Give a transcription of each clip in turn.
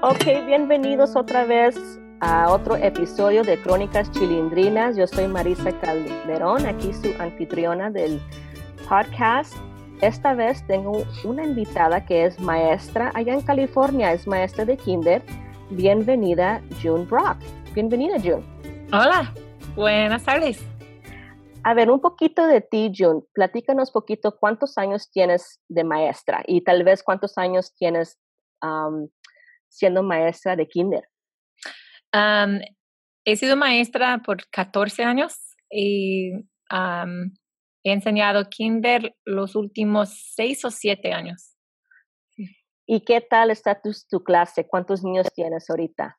Ok, bienvenidos otra vez a otro episodio de Crónicas Chilindrinas. Yo soy Marisa Calderón, aquí su anfitriona del podcast. Esta vez tengo una invitada que es maestra allá en California, es maestra de kinder. Bienvenida, June Brock. Bienvenida, June. Hola, buenas tardes. A ver, un poquito de ti, June. Platícanos poquito cuántos años tienes de maestra y tal vez cuántos años tienes siendo maestra de kinder. he sido maestra por 14 años y he enseñado kinder los últimos 6 o 7 años. ¿Y qué tal está tu, tu clase? ¿Cuántos niños tienes ahorita?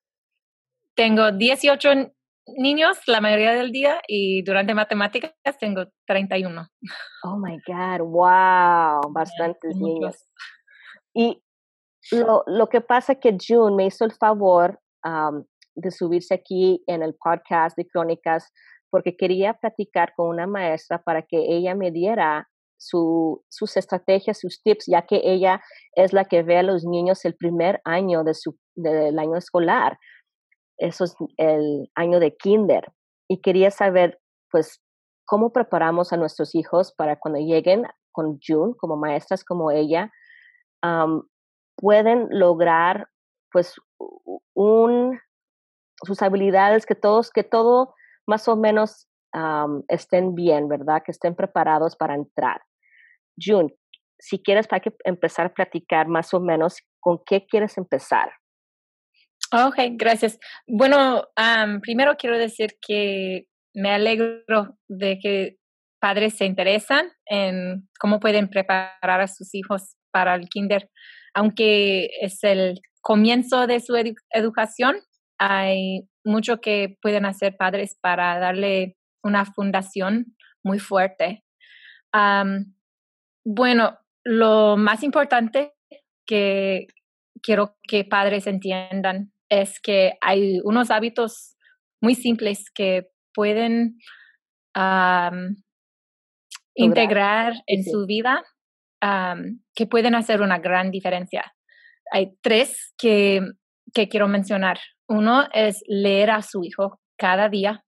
Tengo 18 niños la mayoría del día y durante matemáticas tengo 31. Oh my God, wow, bastantes niños. Y lo, lo, que pasa que June me hizo el favor de subirse aquí en el podcast de Crónicas porque quería platicar con una maestra para que ella me diera su, sus estrategias, sus tips, ya que ella es la que ve a los niños el primer año de su, del año escolar eso es el año de kinder. Y quería saber, pues, cómo preparamos a nuestros hijos para cuando lleguen con June, como maestras como ella, pueden lograr, pues, un, sus habilidades, que todos, que todo más o menos estén bien, ¿verdad? Que estén preparados para entrar. June, si quieres para que empezar a platicar más o menos con qué quieres empezar. Ok, gracias. Bueno, primero quiero decir que me alegro de que padres se interesan en cómo pueden preparar a sus hijos para el kinder. Aunque es el comienzo de su educación, hay mucho que pueden hacer padres para darle una fundación muy fuerte. bueno, lo más importante que quiero que padres entiendan es que hay unos hábitos muy simples que pueden integrar en su vida que pueden hacer una gran diferencia. Hay tres que, que quiero mencionar. Uno es leer a su hijo cada día.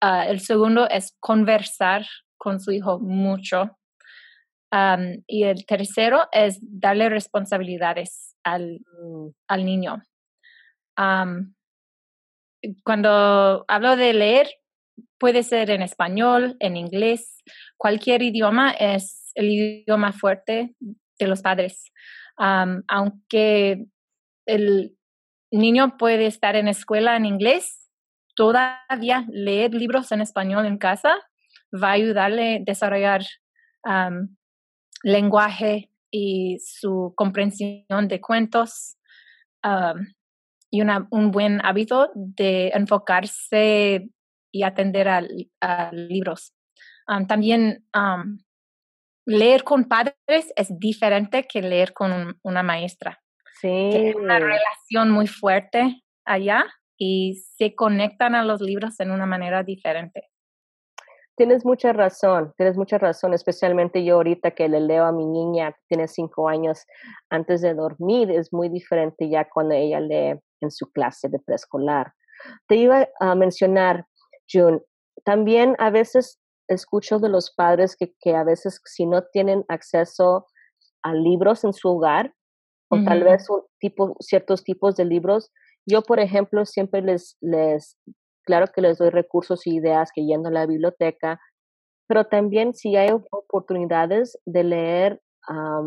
Ah, el segundo es conversar con su hijo mucho. y el tercero es darle responsabilidades al, mm. al niño cuando hablo de leer, puede ser en español, en inglés, cualquier idioma es el idioma fuerte de los padres. aunque el niño puede estar en escuela en inglés, todavía leer libros en español en casa va a ayudarle a desarrollar lenguaje y su comprensión de cuentos y una, un buen hábito de enfocarse y atender a, libros. también leer con padres es diferente que leer con una maestra. Sí. Hay una relación muy fuerte allá y se conectan a los libros en una manera diferente. Tienes mucha razón, tienes mucha razón, especialmente yo ahorita que le leo a mi niña, que tiene cinco años, antes de dormir, es muy diferente ya cuando ella lee en su clase de preescolar. Te iba a mencionar, June, también a veces escucho de los padres que, que a veces si no tienen acceso a libros en su hogar, o tal vez un tipo, ciertos tipos de libros, yo, por ejemplo, siempre les, les, claro que les doy recursos y ideas que yendo a la biblioteca, pero también si hay oportunidades de leer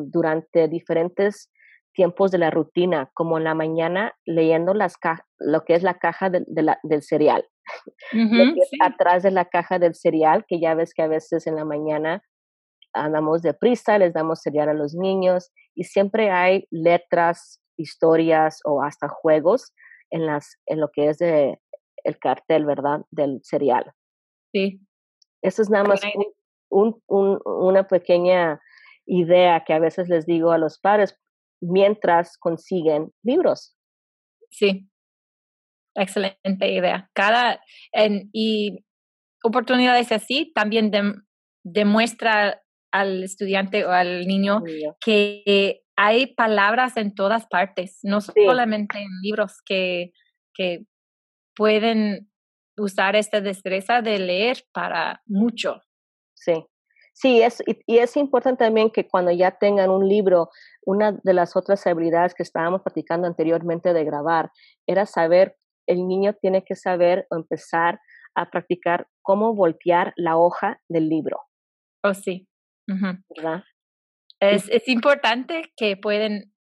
durante diferentes tiempos de la rutina, como en la mañana leyendo las lo que es la caja de, la, del cereal. Atrás de la caja del cereal, que ya ves que a veces en la mañana andamos deprisa, les damos cereal a los niños y siempre hay letras, historias o hasta juegos en, las, en lo que es de, el cartel, ¿verdad? Del cereal. Sí. Eso es nada más un, un, una pequeña idea que a veces les digo a los padres, mientras consiguen libros. Sí, excelente idea. Cada, en, y oportunidades así también demuestra al estudiante o al niño que hay palabras en todas partes, no solamente en libros que, que pueden usar esta destreza de leer para mucho. Sí, sí, es, y, es importante también que cuando ya tengan un libro, una de las otras habilidades que estábamos platicando anteriormente de grabar era saber, el niño tiene que saber o empezar a practicar cómo voltear la hoja del libro. Oh, sí. ¿Verdad? Es, es importante que pueden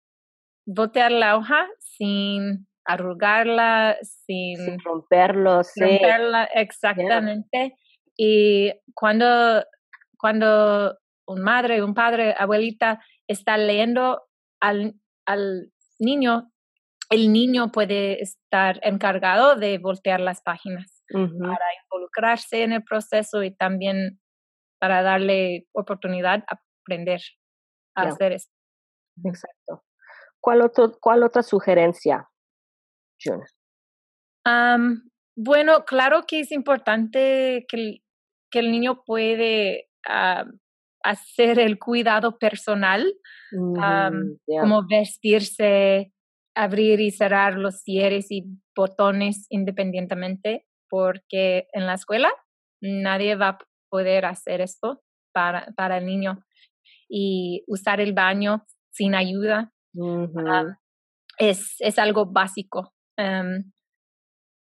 voltear la hoja sin arrugarla, sin, sin romperlo, romperla, exactamente. Y cuando, cuando un madre, un padre, abuelita está leyendo al, al niño, el niño puede estar encargado de voltear las páginas para involucrarse en el proceso y también para darle oportunidad a aprender a hacer eso. Exacto. ¿Cuál, otro, ¿Cuál otra sugerencia, June? bueno, claro que es importante que el, que el niño puede hacer el cuidado personal, como vestirse, abrir y cerrar los cierres y botones independientemente, porque en la escuela nadie va a poder hacer esto para, para el niño y usar el baño sin ayuda es, es algo básico.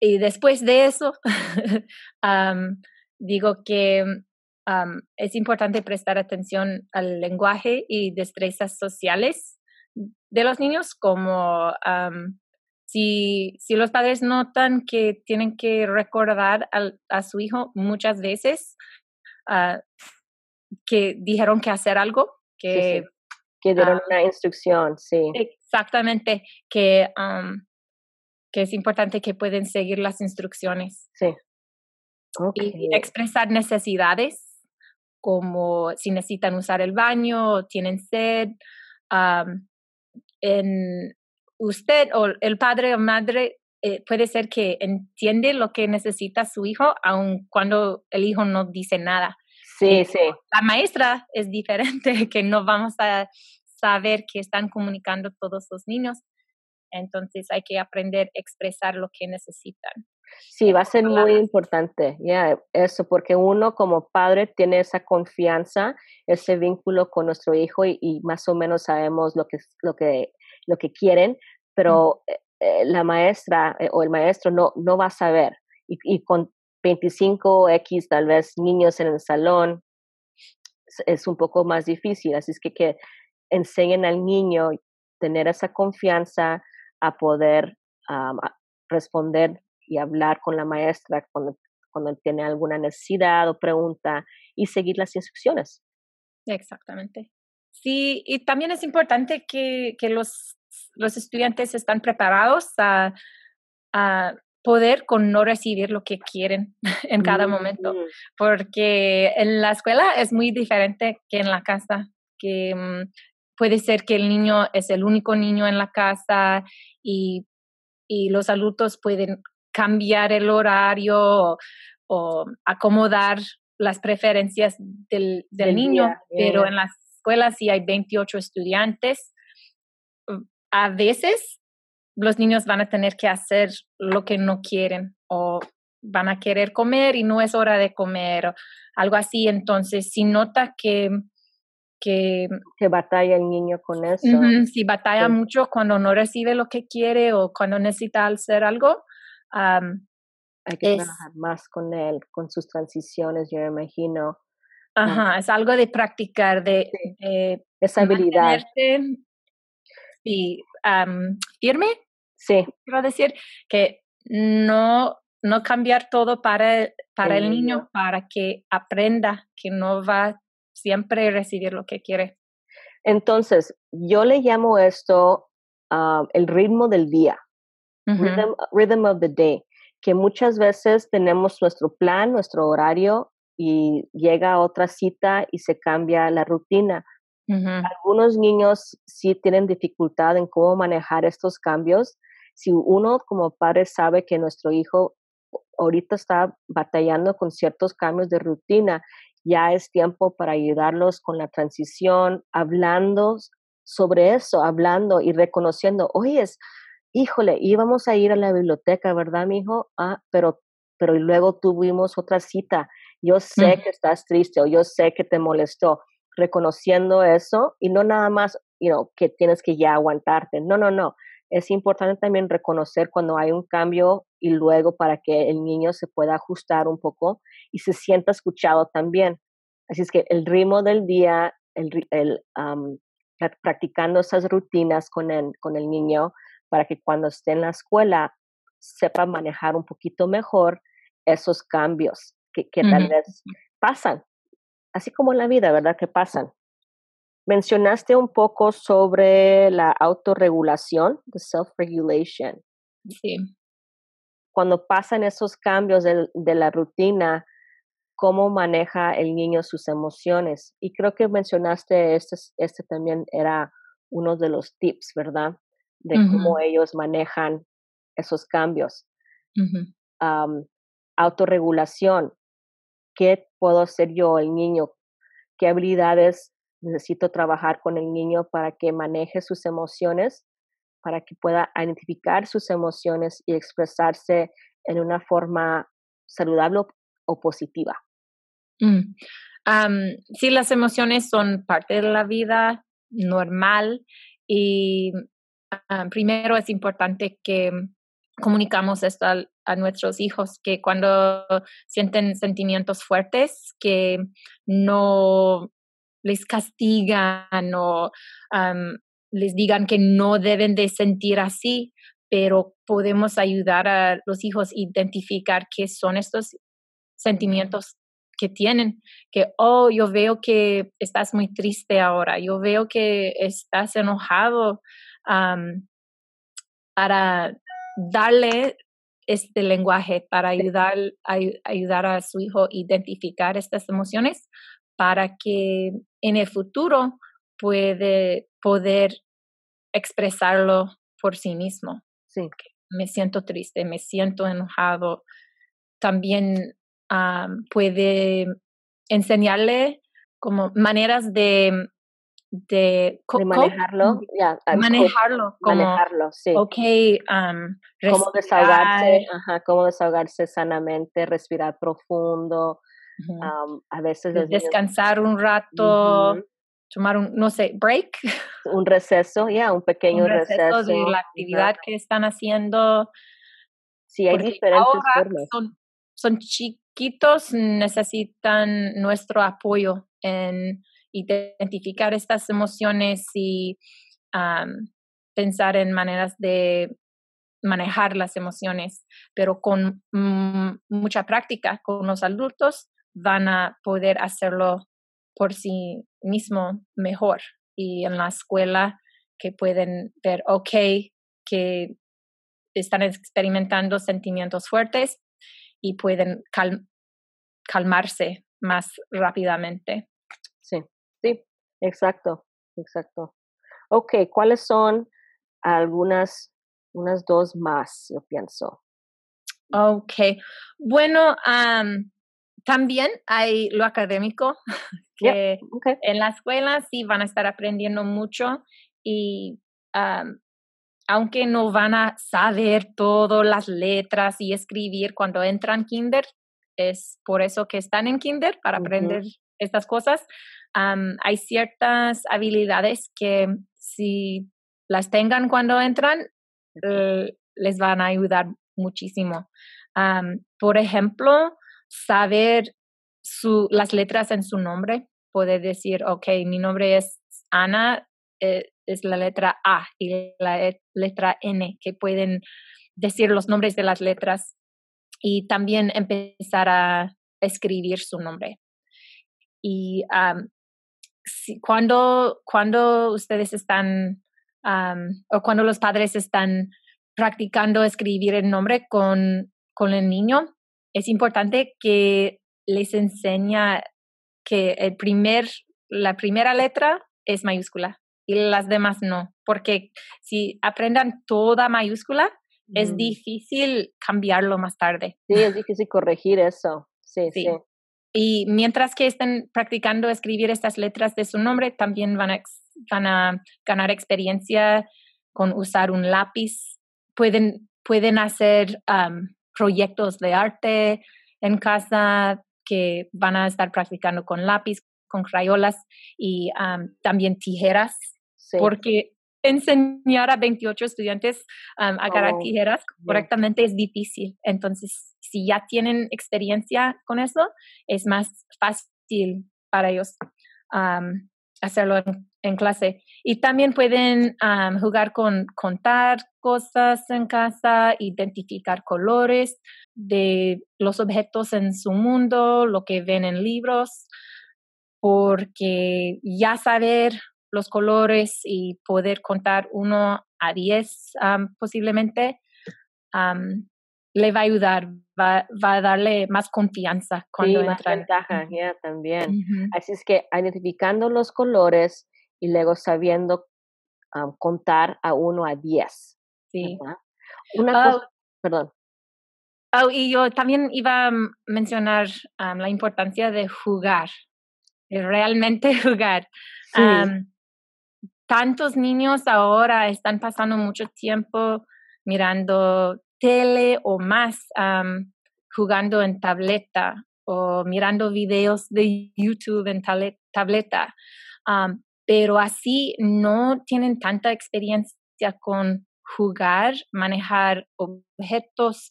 y después de eso, digo que es importante prestar atención al lenguaje y destrezas sociales de los niños, como si, si los padres notan que tienen que recordar a su hijo muchas veces uh, que dijeron que hacer algo, que... Que dieron ah, una instrucción, sí. Exactamente, que, que es importante que pueden seguir las instrucciones. Sí. Y, expresar necesidades, como si necesitan usar el baño, tienen sed. En usted o el padre o madre eh, puede ser que entiende lo que necesita su hijo, aun cuando el hijo no dice nada. Sí, sí. La maestra es diferente, que no vamos a saber que están comunicando todos los niños. Entonces hay que aprender a expresar lo que necesitan. Sí, va a ser muy importante, ya, eso, porque uno como padre tiene esa confianza, ese vínculo con nuestro hijo y, más o menos sabemos lo que, lo que, lo que quieren, pero eh, eh, la maestra eh, o el maestro no, no va a saber. Y, y con 25X tal vez niños en el salón, es un poco más difícil. Así es que, que enseñen al niño tener esa confianza a poder responder y hablar con la maestra cuando, cuando tiene alguna necesidad o pregunta y seguir las instrucciones. Exactamente. Sí, y también es importante que, que los, los estudiantes están preparados a, a poder con no recibir lo que quieren en cada momento, mm. porque en la escuela es muy diferente que en la casa, que mm, puede ser que el niño es el único niño en la casa y, y los adultos pueden cambiar el horario o, acomodar las preferencias del, del, niño, pero en la escuela si hay 28 estudiantes, a veces los niños van a tener que hacer lo que no quieren o van a querer comer y no es hora de comer o algo así. Entonces, si nota que... Que, que batalla el niño con eso. si batalla mucho cuando no recibe lo que quiere o cuando necesita hacer algo, hay que trabajar más con él, con sus transiciones, yo me imagino. Ajá, es algo de practicar, de, esa habilidad. Y firme Sí. Quiero decir que no, no cambiar todo para, para el, niño, para que aprenda que no va siempre a recibir lo que quiere. Entonces, yo le llamo esto el ritmo del día, rhythm, of the day, que muchas veces tenemos nuestro plan, nuestro horario y llega otra cita y se cambia la rutina. Algunos niños sí tienen dificultad en cómo manejar estos cambios. Si uno como padre sabe que nuestro hijo ahorita está batallando con ciertos cambios de rutina, ya es tiempo para ayudarlos con la transición, hablando sobre eso, hablando y reconociendo, oye, híjole, íbamos a ir a la biblioteca, ¿verdad, mi hijo? Ah, pero, pero luego tuvimos otra cita. Yo sé que estás triste o yo sé que te molestó. Reconociendo eso y no nada más, you know, que tienes que ya aguantarte. No, no, no. Es importante también reconocer cuando hay un cambio y luego para que el niño se pueda ajustar un poco y se sienta escuchado también. Así es que el ritmo del día, el, el practicando esas rutinas con el, con el niño para que cuando esté en la escuela sepa manejar un poquito mejor esos cambios que, que tal vez pasan, así como en la vida, ¿verdad? Que pasan. Mencionaste un poco sobre la autorregulación, the self-regulation. Sí. Cuando pasan esos cambios de, de la rutina, cómo maneja el niño sus emociones. Y creo que mencionaste, este, este también era uno de los tips, ¿verdad? De cómo ellos manejan esos cambios. autorregulación. ¿Qué puedo hacer yo, el niño? ¿Qué habilidades necesito trabajar con el niño para que maneje sus emociones, para que pueda identificar sus emociones y expresarse en una forma saludable o positiva? Mm. sí, las emociones son parte de la vida normal y primero es importante que comunicamos esto a, nuestros hijos, que cuando sienten sentimientos fuertes, que no les castigan o les digan que no deben de sentir así, pero podemos ayudar a los hijos a identificar qué son estos sentimientos que tienen, que, oh, yo veo que estás muy triste ahora, yo veo que estás enojado, para darle este lenguaje, para ayudar, a, ayudar a su hijo a identificar estas emociones, para que en el futuro puede poder expresarlo por sí mismo. Sí. Me siento triste, me siento enojado. También puede enseñarle como maneras de de, manejarlo, ya, manejarlo, como, manejarlo, sí. Ok, cómo desahogarse, ajá, cómo desahogarse sanamente, respirar profundo, a veces descansar un rato, tomar un, no sé, break, un receso, ya, un pequeño receso, de la actividad que están haciendo. Sí, hay diferentes formas. Son, son chiquitos, necesitan nuestro apoyo en identificar estas emociones y pensar en maneras de manejar las emociones, pero con mucha práctica con los adultos van a poder hacerlo por sí mismo mejor y en la escuela que pueden ver, ok, que están experimentando sentimientos fuertes y pueden calmarse más rápidamente. Sí. Sí, exacto, exacto. Ok, ¿cuáles son algunas, unas dos más, yo pienso? Ok, bueno, también hay lo académico, que en la escuela sí van a estar aprendiendo mucho y aunque no van a saber todas las letras y escribir cuando entran kinder, es por eso que están en kinder, para aprender estas cosas, hay ciertas habilidades que si las tengan cuando entran, les van a ayudar muchísimo. por ejemplo, saber su, las letras en su nombre, poder decir, ok, mi nombre es Ana, eh, es la letra A y la e, letra N, que pueden decir los nombres de las letras y también empezar a escribir su nombre. Y cuando, cuando ustedes están o cuando los padres están practicando escribir el nombre con, con el niño, es importante que les enseña que el primer, la primera letra es mayúscula y las demás no, porque si aprendan toda mayúscula, es difícil cambiarlo más tarde. Sí, es difícil corregir eso. sí. sí. Y mientras que estén practicando escribir estas letras de su nombre, también van a van a ganar experiencia con usar un lápiz, pueden, pueden hacer proyectos de arte en casa que van a estar practicando con lápiz, con crayolas y también tijeras, porque enseñar a 28 estudiantes a agarrar oh, tijeras correctamente es difícil. Entonces, si ya tienen experiencia con eso, es más fácil para ellos hacerlo en, clase. Y también pueden jugar con contar cosas en casa, identificar colores de los objetos en su mundo, lo que ven en libros, porque ya saber los colores y poder contar uno a diez posiblemente le va a ayudar, va, va, a darle más confianza cuando sí, más ventaja, ya también. Así es que identificando los colores y luego sabiendo contar a uno a diez. Sí. Una cosa, perdón. Oh, y yo también iba a mencionar la importancia de jugar, de realmente jugar. Tantos niños ahora están pasando mucho tiempo mirando tele o más jugando en tableta o mirando videos de YouTube en tableta, pero así no tienen tanta experiencia con jugar, manejar objetos,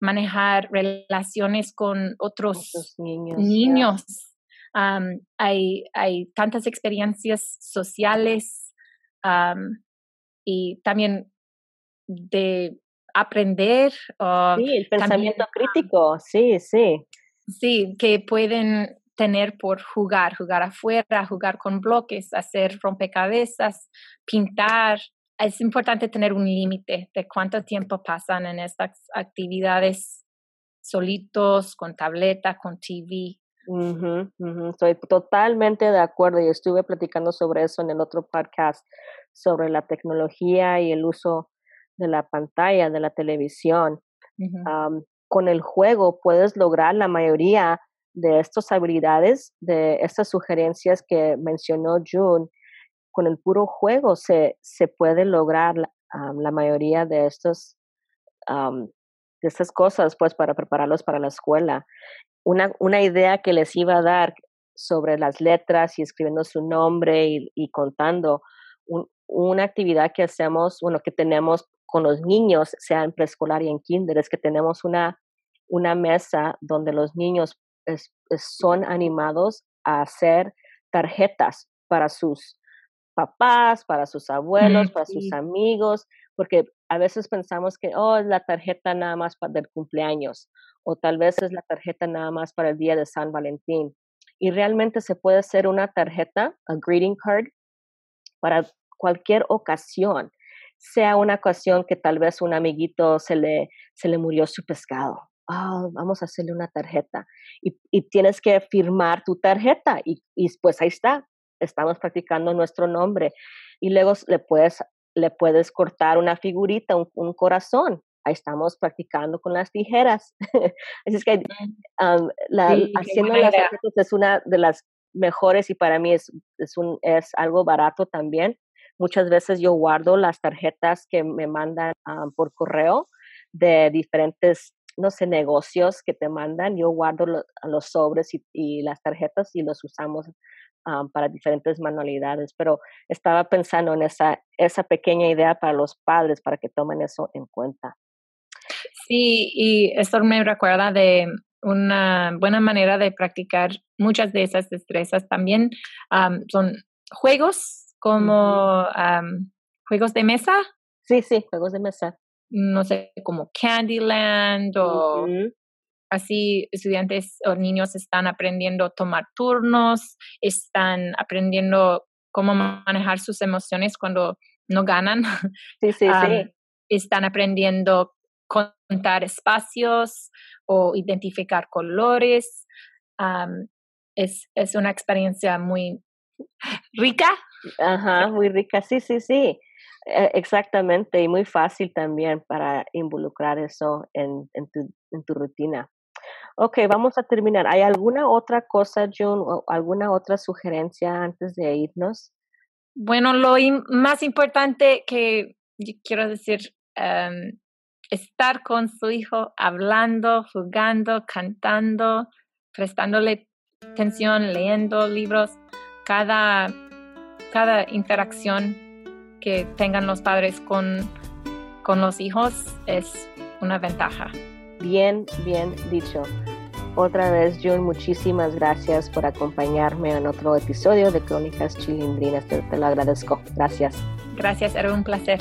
manejar relaciones con otros, niños. Hay, hay tantas experiencias sociales y también de aprender. sí, el pensamiento crítico, sí, sí. Sí, que pueden tener por jugar, jugar afuera, jugar con bloques, hacer rompecabezas, pintar. Es importante tener un límite de cuánto tiempo pasan en estas actividades solitos, con tableta, con TV. Estoy totalmente de acuerdo y estuve platicando sobre eso en el otro podcast, sobre la tecnología y el uso de la pantalla, de la televisión. con el juego puedes lograr la mayoría de estas habilidades, de estas sugerencias que mencionó June. Con el puro juego se, se puede lograr la, mayoría de estos de estas cosas pues para prepararlos para la escuela. Una, una idea que les iba a dar sobre las letras y escribiendo su nombre y, y contando, una actividad que hacemos, bueno, que tenemos con los niños, sea en preescolar y en kinder, es que tenemos una, una mesa donde los niños son animados a hacer tarjetas para sus papás, para sus abuelos, para sus amigos, porque a veces pensamos que, oh, es la tarjeta nada más para el cumpleaños, o tal vez es la tarjeta nada más para el día de San Valentín. Y realmente se puede hacer una tarjeta, a greeting card, para cualquier ocasión sea una ocasión que tal vez un amiguito se le, se le murió su pescado. Oh, vamos a hacerle una tarjeta. Y, y tienes que firmar tu tarjeta y, y, pues ahí está. Estamos practicando nuestro nombre. Y luego le puedes, le puedes cortar una figurita, un, un corazón. Ahí estamos practicando con las tijeras. Así es que la, haciendo las tarjetas es una de las mejores y para mí es, es, un, es algo barato también Muchas veces yo guardo las tarjetas que me mandan ah, por correo de diferentes, no sé, negocios que te mandan. Yo guardo los sobres y, las tarjetas y los usamos ah, para diferentes manualidades. Pero estaba pensando en esa, esa pequeña idea para los padres, para que tomen eso en cuenta. Sí, y esto me recuerda de una buena manera de practicar muchas de esas destrezas. También son juegos como juegos de mesa. Sí, sí, juegos de mesa. No sé, como Candyland o así estudiantes o niños están aprendiendo a tomar turnos, están aprendiendo cómo manejar sus emociones cuando no ganan. Sí, sí, sí. Están aprendiendo contar espacios o identificar colores. es, es una experiencia muy rica Ajá, muy rica, sí, sí, sí, e, exactamente, y muy fácil también para involucrar eso en, en, tu, en tu rutina. Ok, vamos a terminar. ¿Hay alguna otra cosa, June, o alguna otra sugerencia antes de irnos Bueno, lo más importante que quiero decir, um, estar con su hijo, hablando, jugando, cantando, prestándole atención, leyendo libros, cada, cada interacción que tengan los padres con, con los hijos es una ventaja. Bien, bien dicho. Otra vez, June, muchísimas gracias por acompañarme en otro episodio de Crónicas Chilindrinas. Te, te lo agradezco. Gracias. Gracias, era un placer.